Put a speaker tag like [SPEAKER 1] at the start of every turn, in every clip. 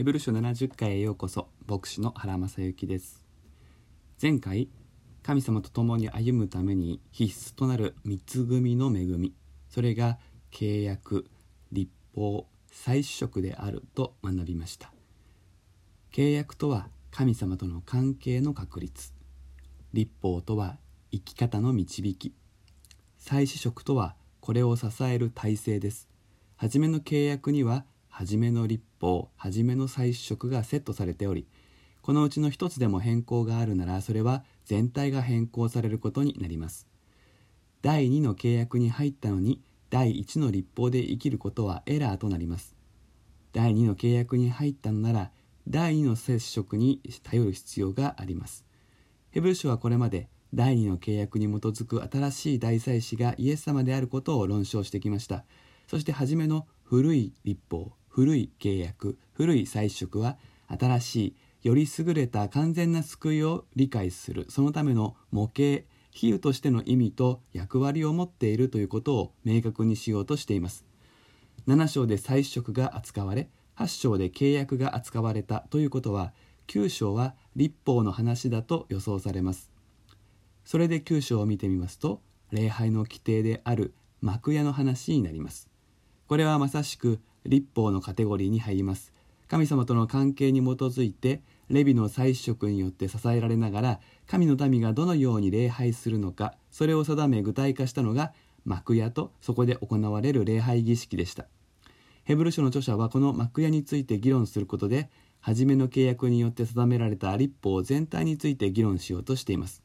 [SPEAKER 1] ヘブル書70回へようこそ牧師の原正幸です。前回神様と共に歩むために必須となる三つ組の恵み。それが契約立法再主食であると学びました。契約とは神様との関係の確立。立法とは生き方の導き。再主食とはこれを支える体制です。初めの契約には初めの立法初めの再主食がセットされておりこのうちの一つでも変更があるならそれは全体が変更されることになります。第2の契約に入ったのに第1の立法で生きることはエラーとなります。第2の契約に入ったのなら第2の接触に頼る必要があります。ヘブル書はこれまで第2の契約に基づく新しい大祭司がイエス様であることを論証してきました。そして初めの古い立法古い契約古い祭食は新しいより優れた完全な救いを理解するそのための模型比喩としての意味と役割を持っているということを明確にしようとしています。7章で祭食が扱われ8章で契約が扱われたということは9章は立法の話だと予想されます。それで9章を見てみますと礼拝の規定である幕屋の話になります。これはまさしく立法のカテゴリーに入ります。神様との関係に基づいてレビの祭司職によって支えられながら神の民がどのように礼拝するのかそれを定め具体化したのが幕屋とそこで行われる礼拝儀式でした。ヘブル書の著者はこの幕屋について議論することで初めの契約によって定められた立法全体について議論しようとしています。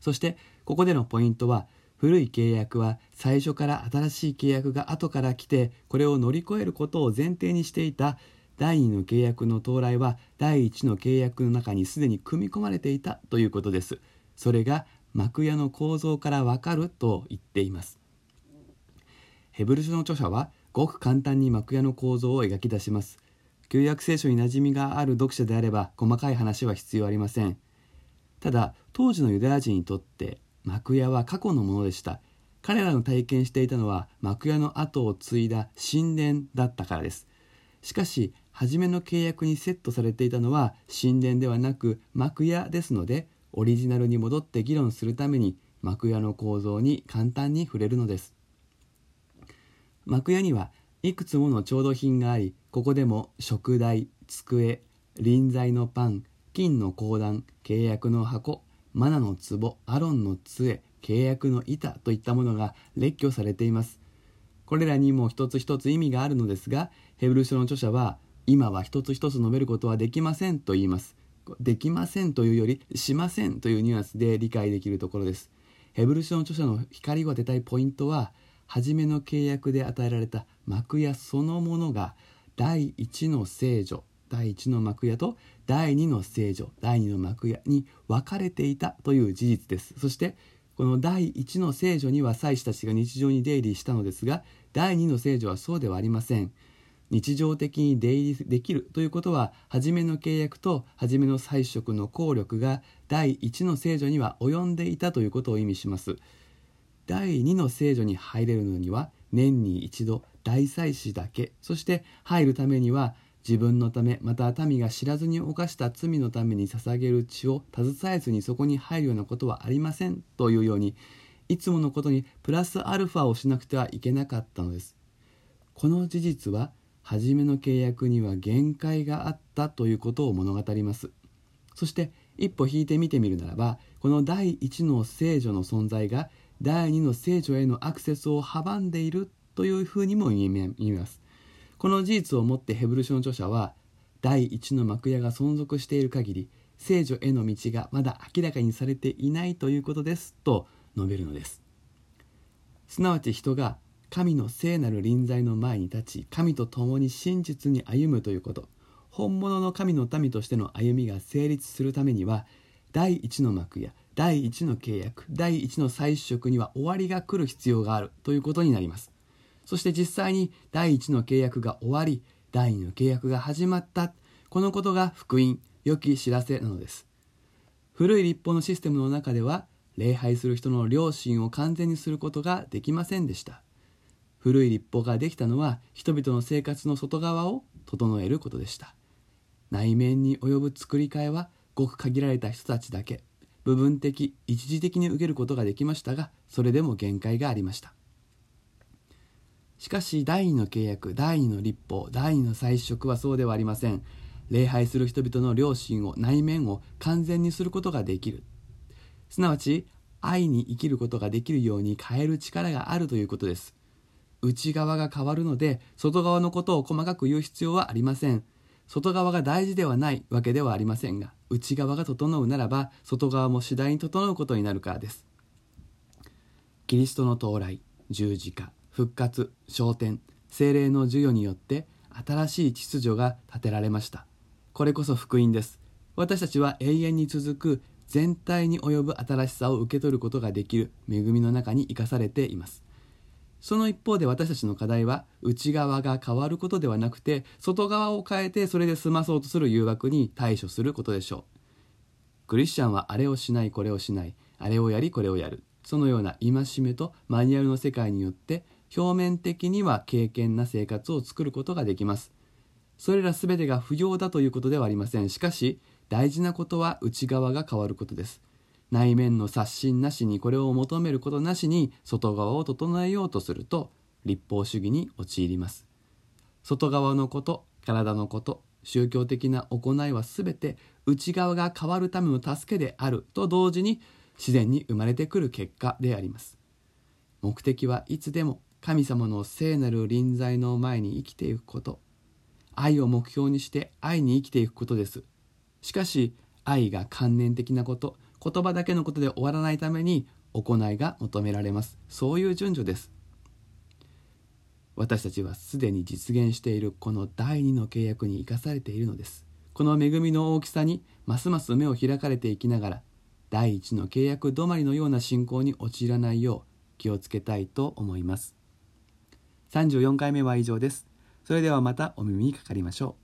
[SPEAKER 1] そしてここでのポイントは古い契約は最初から新しい契約が後から来てこれを乗り越えることを前提にしていた第2の契約の到来は第1の契約の中にすでに組み込まれていたということです。それが幕屋の構造からわかると言っています。ヘブル書の著者はごく簡単に幕屋の構造を描き出します。旧約聖書に馴染みがある読者であれば細かい話は必要ありません。ただ当時のユダヤ人にとって幕屋は過去のものでした。彼らの体験していたのは幕屋の後を継いだ神殿だったからです。しかし初めの契約にセットされていたのは神殿ではなく幕屋ですのでオリジナルに戻って議論するために幕屋の構造に簡単に触れるのです。幕屋にはいくつもの調度品がありここでも食台机臨在のパン金の講談契約の箱マナの壺アロンの杖契約の板といったものが列挙されています。これらにも一つ一つ意味があるのですがヘブル書の著者は今は一つ一つ述べることはできませんと言います。できませんというよりしませんというニュアンスで理解できるところです。ヘブル書の著者の光を当てたいポイントは初めの契約で与えられた幕屋そのものが第一の聖女第一の幕屋と第2の聖女第2の幕屋に分かれていたという事実です。そしてこの第1の聖女には祭司たちが日常に出入りしたのですが第2の聖女はそうではありません。日常的に出入りできるということは初めの契約と初めの祭職の効力が第1の聖女には及んでいたということを意味します。第2の聖女に入れるのには年に一度大祭司だけ。そして入るためには自分のためまた民が知らずに犯した罪のために捧げる血を携えずにそこに入るようなことはありません。というようにいつものことにプラスアルファをしなくてはいけなかったのです。この事実は初めの契約には限界があった。ということを物語ります。そして一歩引いて見てみるならばこの第一の聖女の存在が第二の聖女へのアクセスを阻んでいる。というふうにも言えます。この事実をもってヘブル書の著者は第一の幕屋が存続している限り聖女への道がまだ明らかにされていないということですと述べるのです。すなわち人が神の聖なる臨在の前に立ち神と共に真実に歩むということ。本物の神の民としての歩みが成立するためには第一の幕や第一の契約第一の祭食には終わりが来る必要があるということになります。そして実際に第1の契約が終わり第2の契約が始まった。このことが福音良き知らせなのです。古い立法のシステムの中では礼拝する人の良心を完全にすることができませんでした。古い立法ができたのは人々の生活の外側を整えることでした。内面に及ぶ作り替えはごく限られた人たちだけ部分的一時的に受けることができましたがそれでも限界がありました。しかし第二の契約第二の立法第二の祭食はそうではありません。礼拝する人々の良心を内面を完全にすることができる。すなわち愛に生きることができるように変える力があるということです。内側が変わるので外側のことを細かく言う必要はありません。外側が大事ではないわけではありませんが内側が整うならば外側も次第に整うことになるからです。キリストの到来十字架。復活昇天精霊の授与によって新しい秩序が立てられました。これこそ福音です。私たちは永遠に続く全体に及ぶ新しさを受け取ることができる恵みの中に生かされています。その一方で私たちの課題は内側が変わることではなくて外側を変えてそれで済まそうとする誘惑に対処することでしょう。クリスチャンはあれをしないこれをしないあれをやりこれをやる。そのような戒めとマニュアルの世界によって表面的には敬虔な生活を作ることができます。それら全てが不要だということではありません。しかし大事なことは内側が変わることです。内面の刷新なしにこれを求めることなしに外側を整えようとすると立法主義に陥ります。外側のこと体のこと宗教的な行いは全て内側が変わるための助けであると同時に自然に生まれてくる結果であります。目的はいつでも神様の聖なる臨在の前に生きていくこと。愛を目標にして愛に生きていくことです。しかし愛が観念的なこと。言葉だけのことで終わらないために行いが求められます。そういう順序です。私たちはすでに実現しているこの第二の契約に生かされているのです。この恵みの大きさにますます目を開かれていきながら第一の契約止まりのような信仰に陥らないよう気をつけたいと思います。34回目は以上です。それではまたお耳にかかりましょう。